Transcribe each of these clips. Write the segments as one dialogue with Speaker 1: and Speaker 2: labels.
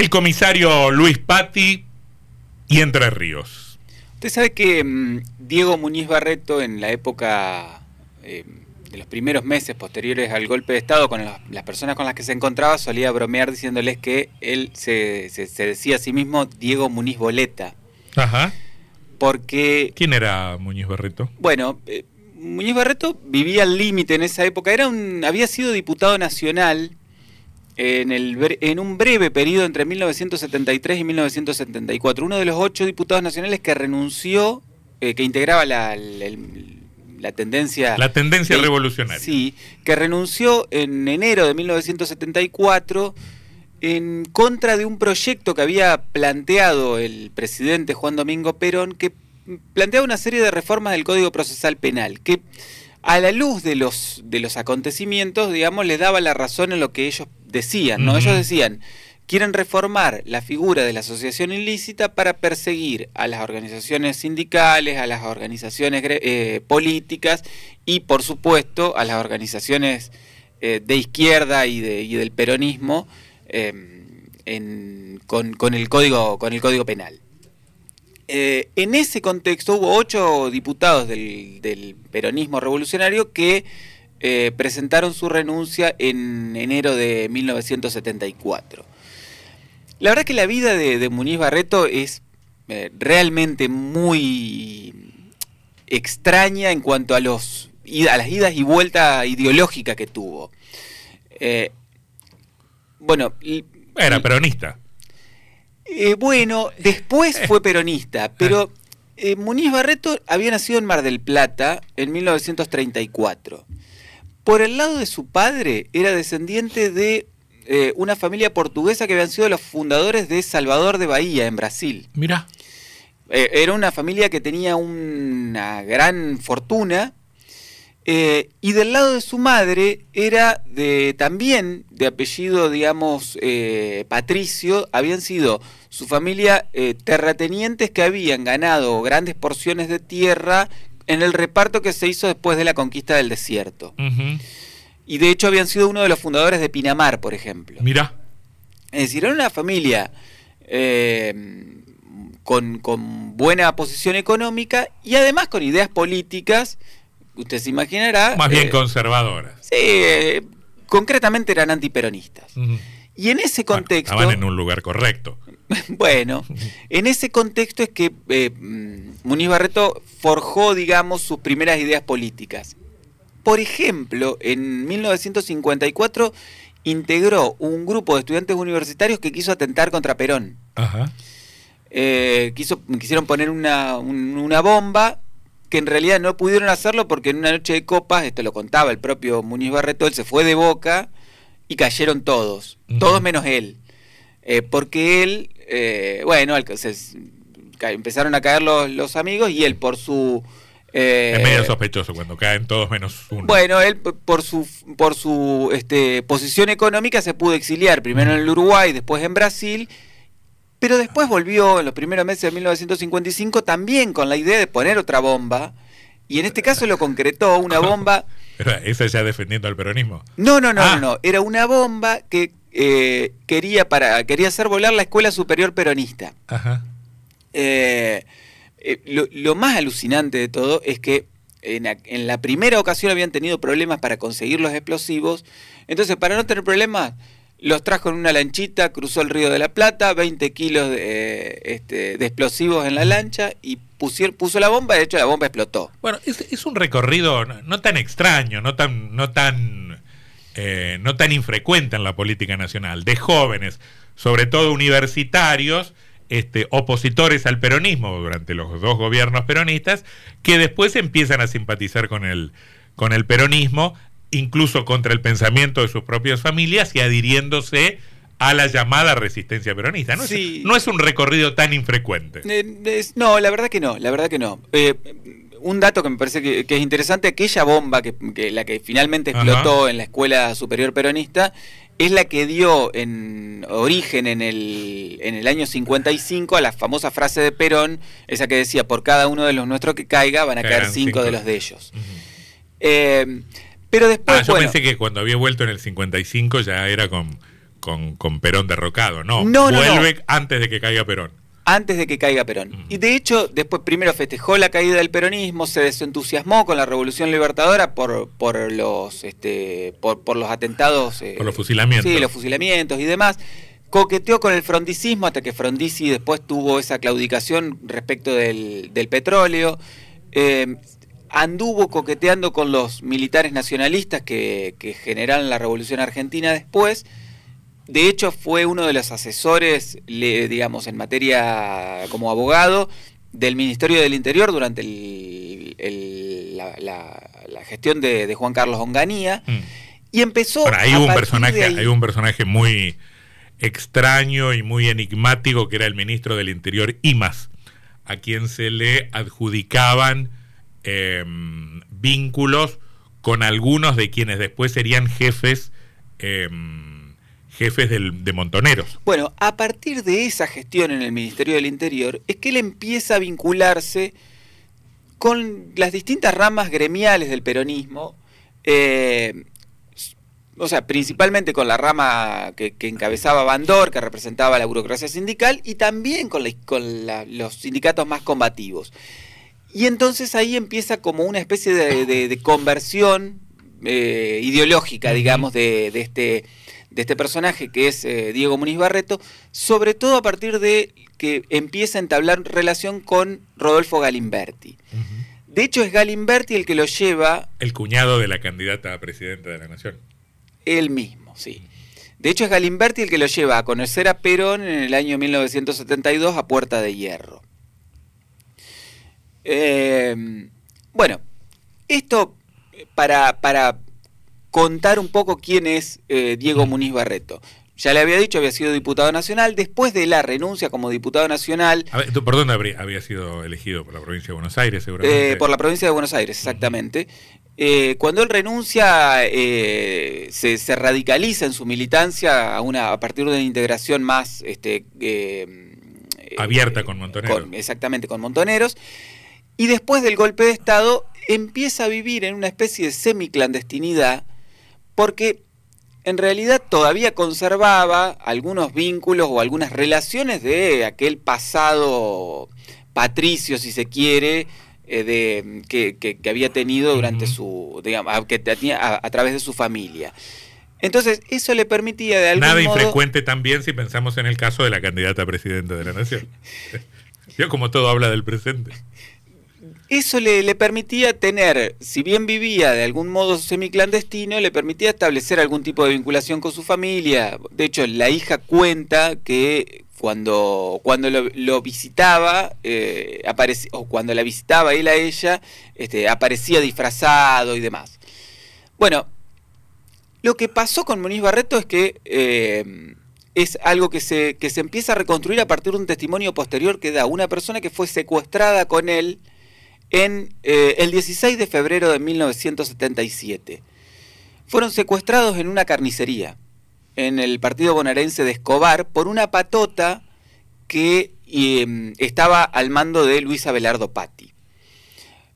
Speaker 1: El comisario Luis Patti y Entre Ríos.
Speaker 2: Usted sabe que mm, Diego Muñiz Barreto en la época eh, de los primeros meses posteriores al golpe de Estado con las personas con las que se encontraba solía bromear diciéndoles que él se, decía a sí mismo Diego Muñiz Boleta.
Speaker 1: Ajá.
Speaker 2: Porque...
Speaker 1: ¿Quién era Muñiz Barreto?
Speaker 2: Bueno, eh, Muñiz Barreto vivía al límite en esa época. Era un, había sido diputado nacional en, el, en un breve periodo entre 1973 y 1974, uno de los ocho diputados nacionales que renunció, eh, que integraba la, la, tendencia...
Speaker 1: La tendencia revolucionaria.
Speaker 2: Sí, que renunció en enero de 1974 en contra de un proyecto que había planteado el presidente Juan Domingo Perón, que planteaba una serie de reformas del Código Procesal Penal, que a la luz de los, de los acontecimientos, digamos, le daba la razón en lo que ellos decían, ¿no? Ellos decían, quieren reformar la figura de la asociación ilícita para perseguir a las organizaciones sindicales, a las organizaciones eh, políticas y, por supuesto, a las organizaciones eh, de izquierda y, de, y del peronismo em, con, el código, con el código penal. Eh, en ese contexto hubo ocho diputados del, del peronismo revolucionario que eh, presentaron su renuncia en enero de 1974. La verdad que la vida de, Muniz Barreto es eh, realmente muy extraña en cuanto a, los, a las idas y vueltas ideológicas que tuvo.
Speaker 1: Bueno, era peronista.
Speaker 2: Bueno, después fue peronista, pero Muniz Barreto había nacido en Mar del Plata en 1934. Por el lado de su padre, era descendiente de eh, una familia portuguesa que habían sido los fundadores de Salvador de Bahía, en Brasil.
Speaker 1: Mira.
Speaker 2: Eh, era una familia que tenía una gran fortuna. Eh, y del lado de su madre era de también de apellido, digamos, patricio, habían sido su familia terratenientes que habían ganado grandes porciones de tierra en el reparto que se hizo después de la conquista del desierto. Y de hecho habían sido uno de los fundadores de Pinamar, por ejemplo.
Speaker 1: Mira.
Speaker 2: Es decir, era una familia eh, con, buena posición económica y además con ideas políticas, usted se imaginará.
Speaker 1: Más bien eh, conservadoras.
Speaker 2: Sí, eh, concretamente eran antiperonistas. Y en ese contexto.
Speaker 1: estaban en un lugar correcto.
Speaker 2: bueno, en ese contexto es que eh, Muniz Barreto forjó, digamos, sus primeras ideas políticas. Por ejemplo, en 1954 integró un grupo de estudiantes universitarios que quiso atentar contra Perón.
Speaker 1: Ajá.
Speaker 2: Eh, quiso, quisieron poner una, bomba que en realidad no pudieron hacerlo porque en una noche de copas, esto lo contaba el propio Muniz Barreto, él se fue de boca y cayeron todos, todos menos él. Eh, porque él, eh, bueno, empezaron a caer los, amigos y él por su...
Speaker 1: Eh, es medio sospechoso cuando caen todos menos uno.
Speaker 2: Bueno, él por su, por su este, posición económica se pudo exiliar, primero en el Uruguay, después en Brasil, pero después volvió en los primeros meses de 1955 también con la idea de poner otra bomba, y en este caso lo concretó, una bomba...
Speaker 1: ¿Esa ya defendiendo al peronismo?
Speaker 2: No, no, no, no, ah. no, era una bomba que eh, quería, para, quería hacer volar la Escuela Superior Peronista. Eh, eh, lo, más alucinante de todo es que en, la primera ocasión habían tenido problemas para conseguir los explosivos. Entonces, para no tener problemas, los trajo en una lanchita, cruzó el río de la Plata, 20 kilos de, este, de explosivos en la lancha y puso la bomba. De hecho, la bomba explotó.
Speaker 1: Bueno, es, un recorrido no, tan extraño, no tan, no tan eh, no tan infrecuente en la política nacional, de jóvenes, sobre todo universitarios, este, opositores al peronismo durante los dos gobiernos peronistas, que después empiezan a simpatizar con el, con el peronismo incluso contra el pensamiento de sus propias familias y adhiriéndose a la llamada resistencia peronista. No,
Speaker 2: Sí.
Speaker 1: es, no es un recorrido tan infrecuente.
Speaker 2: Eh, es- no, la verdad que no, la verdad que no. Eh, un dato que me parece que, que es interesante, aquella bomba que, que la que finalmente
Speaker 1: Ajá.
Speaker 2: explotó en la Escuela Superior Peronista es la que dio en origen en el, en el año 55 a la famosa frase de Perón, esa que decía, por cada uno de los nuestros que caiga van a caer
Speaker 1: Caerán
Speaker 2: cinco,
Speaker 1: cinco.
Speaker 2: de los de ellos. Eh, pero después,
Speaker 1: Ah, yo
Speaker 2: bueno,
Speaker 1: pensé que cuando había vuelto en el 55 ya era con, con, con Perón derrocado. No,
Speaker 2: No, no,
Speaker 1: vuelve antes de que caiga Perón.
Speaker 2: antes de que caiga Perón.
Speaker 1: Ujú.
Speaker 2: Y de hecho, después primero festejó la caída del peronismo, se desentusiasmó con la Revolución Libertadora por, por los este, por, por los atentados. eh,
Speaker 1: Por los fusilamientos.
Speaker 2: Sí, los fusilamientos y demás. Coqueteó con el frondicismo hasta que Frondizi después tuvo esa claudicación respecto del, del petróleo. Eh, anduvo coqueteando con los militares nacionalistas que, que generaron la Revolución Argentina después. De hecho, fue uno de los asesores, digamos, en materia como abogado del Ministerio del Interior durante el- el- la, la- la gestión de, de Juan Carlos Onganía.
Speaker 1: Mm.
Speaker 2: Y empezó
Speaker 1: hay
Speaker 2: a
Speaker 1: un personaje,
Speaker 2: ahí-
Speaker 1: hay un personaje muy extraño y muy enigmático que era el ministro del Interior Imas, a quien se le adjudicaban eh, vínculos con algunos de quienes después serían jefes eh, jefes del- de montoneros.
Speaker 2: Bueno, a partir de esa gestión en el Ministerio del Interior es que él empieza a vincularse con las distintas ramas gremiales del peronismo, eh, o sea, principalmente con la rama que, encabezaba Bandor, que representaba la burocracia sindical, y también con, los sindicatos más combativos. Y entonces ahí empieza como una especie de, de- de conversión eh, ideológica, digamos, de, de este, de este personaje que es eh, Diego Muniz Barreto, sobre todo a partir de que empieza a entablar relación con Rodolfo Galimberti. De hecho, es Galimberti el que lo lleva
Speaker 1: El cuñado de la candidata a presidenta de la nación.
Speaker 2: él mismo, sí. De hecho, es Galimberti el que lo lleva a conocer a Perón en el año 1972 a Puerta de Hierro. Eh, bueno, esto eh, para, para contar un poco quién es eh, Diego Muniz Barreto. Ya le había dicho, había sido diputado nacional. Después de la renuncia como diputado nacional,
Speaker 1: A ver, ¿tú ¿Por dónde habría- había sido elegido? ¿Por la provincia de Buenos Aires, seguramente?
Speaker 2: Eh, por la provincia de Buenos Aires, exactamente. Eh, cuando él renuncia, eh, se, se radicaliza en su militancia a, una, a partir de una integración más este,
Speaker 1: Abierta con Montoneros.
Speaker 2: exactamente, con Montoneros. Y después del golpe de Estado, empieza a vivir en una especie de semiclandestinidad, porque en realidad todavía conservaba algunos vínculos o algunas relaciones de aquel pasado patricio, si se quiere, eh, de, que, que- que había tenido durante su, digamos, a- que tenía a, a través de su familia. Entonces, eso le permitía de algún
Speaker 1: Nada
Speaker 2: modo...
Speaker 1: infrecuente también si pensamos en el caso de la candidata a presidente de la nación. Yo como todo habla del presente.
Speaker 2: Eso le, permitía tener, si bien vivía de algún modo semiclandestino, le permitía establecer algún tipo de vinculación con su familia. De hecho, la hija cuenta que cuando, cuando lo, visitaba, eh, o cuando la visitaba él a ella, este, aparecía disfrazado y demás. Bueno, lo que pasó con Muniz Barreto es que eh, es algo que se, que se empieza a reconstruir a partir de un testimonio posterior que da una persona que fue secuestrada con él en eh, el 16 de febrero de 1977. Fueron secuestrados en una carnicería en el partido bonaerense de Escobar por una patota que eh, estaba al mando de Luis Abelardo Patti.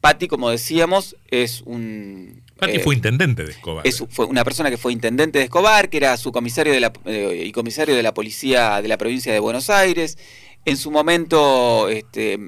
Speaker 2: Patti, como decíamos, es un...
Speaker 1: Pati
Speaker 2: eh,
Speaker 1: fue intendente de Escobar.
Speaker 2: es, fue una persona que fue intendente de Escobar, que era su comisario de la, eh, y comisario de la policía de la provincia de Buenos Aires. En su momento este,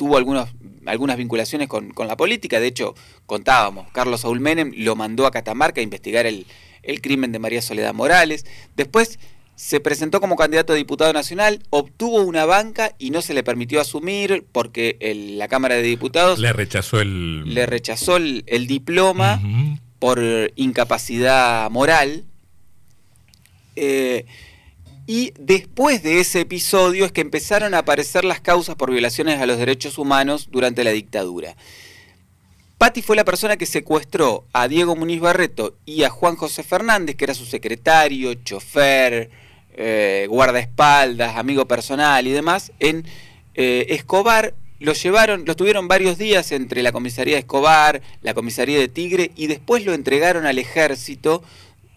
Speaker 2: tuvo algunos, algunas vinculaciones con, con la política. De hecho, contábamos, Carlos Saúl Menem lo mandó a Catamarca a investigar el, el crimen de María Soledad Morales. Después se presentó como candidato a diputado nacional, obtuvo una banca y no se le permitió asumir porque el- la Cámara de Diputados
Speaker 1: Le rechazó el...
Speaker 2: le rechazó el, el diploma por incapacidad moral. Eh, y después de ese episodio es que empezaron a aparecer las causas por violaciones a los derechos humanos durante la dictadura. Patti fue la persona que secuestró a Diego Muniz Barreto y a Juan José Fernández, que era su secretario, chofer, eh, guardaespaldas, amigo personal y demás, en eh, Escobar. Los llevaron, los tuvieron varios días entre la comisaría de Escobar, la comisaría de Tigre y después lo entregaron al ejército,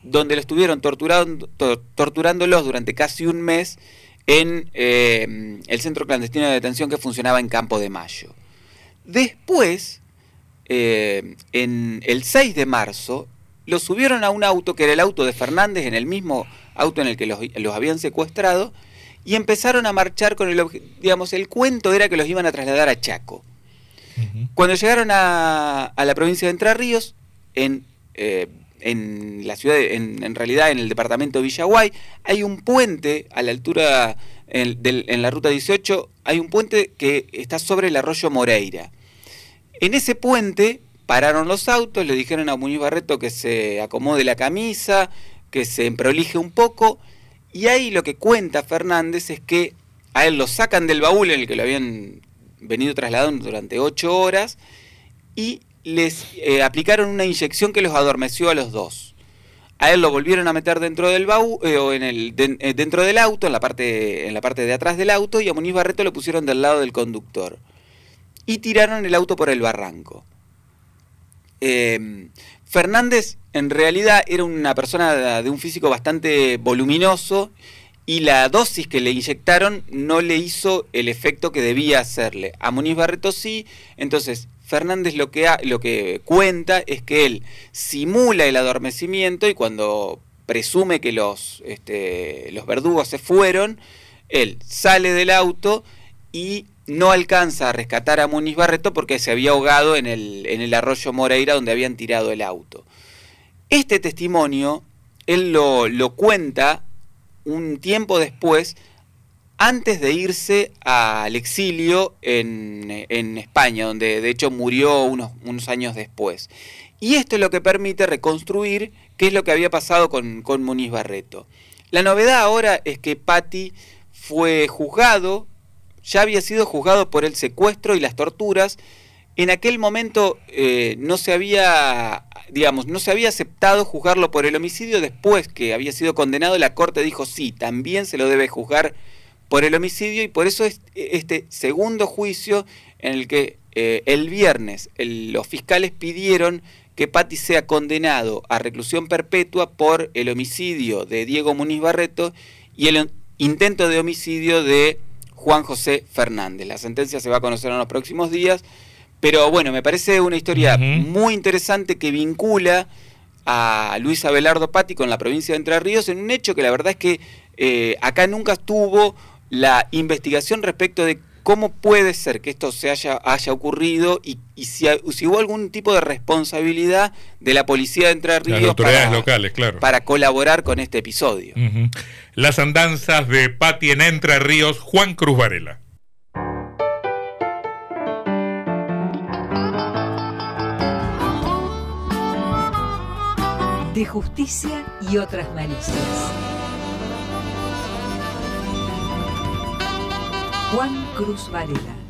Speaker 2: donde lo estuvieron torturando, torturándolos durante casi un mes en eh, el centro clandestino de detención que funcionaba en Campo de Mayo. Después, eh, en el 6 de marzo, lo subieron a un auto que era el auto de Fernández, en el mismo auto en el que los, habían secuestrado, y empezaron a marchar con el digamos, el cuento era que los iban a trasladar a Chaco. Cuando llegaron a, la provincia de Entre Ríos, en, eh, en la ciudad, en, realidad en el departamento de Villaguay, hay un puente a la altura, en, la ruta 18, hay un puente que está sobre el arroyo Moreira. En ese puente pararon los autos, le dijeron a Muñoz Barreto que se acomode la camisa, que se emprolije un poco, y ahí lo que cuenta Fernández es que a él lo sacan del baúl en el que lo habían venido trasladando durante ocho horas y les eh, aplicaron una inyección que los adormeció a los dos. A él lo volvieron a meter dentro del eh, o en el, eh, dentro del auto, en la, parte, en la parte de atrás del auto, y a Muñiz Barreto lo pusieron del lado del conductor y tiraron el auto por el barranco. Em, Fernández en realidad era una persona de un físico bastante voluminoso y la dosis que le inyectaron no le hizo el efecto que debía hacerle. A Muniz Barreto sí, entonces Fernández lo que, lo que cuenta es que él simula el adormecimiento y cuando presume que los, este, los verdugos se fueron, él sale del auto y no alcanza a rescatar a Muniz Barreto porque se había ahogado en el, en el arroyo Moreira donde habían tirado el auto. Este testimonio, él lo, lo cuenta un tiempo después, antes de irse al exilio en, en, España, donde de hecho murió unos, unos, años después. Y esto es lo que permite reconstruir qué es lo que había pasado con, con Muniz Barreto. La novedad ahora es que Patti fue juzgado ya había sido juzgado por el secuestro y las torturas. En aquel momento eh, no se había, digamos, no se había aceptado juzgarlo por el homicidio. Después que había sido condenado, la corte dijo sí, también se lo debe juzgar por el homicidio y por eso es este segundo juicio en el que eh, el viernes los fiscales pidieron que Patti sea condenado a reclusión perpetua por el homicidio de Diego Muniz Barreto y el intento de homicidio de Juan José Fernández. La sentencia se va a conocer en los próximos días, pero bueno, me parece una historia muy interesante que vincula a Luis Abelardo Patti con la provincia de Entre Ríos en un hecho que la verdad es que eh, acá nunca estuvo la investigación respecto de cómo puede ser que esto se haya, haya ocurrido y, si, hubo algún tipo de responsabilidad de la policía de Entre Ríos
Speaker 1: autoridades para, locales, claro.
Speaker 2: para colaborar con este episodio.
Speaker 1: Las andanzas de Pati en Entre Ríos, Juan Cruz Varela.
Speaker 3: De justicia y otras malicias. Juan Cruz Varela.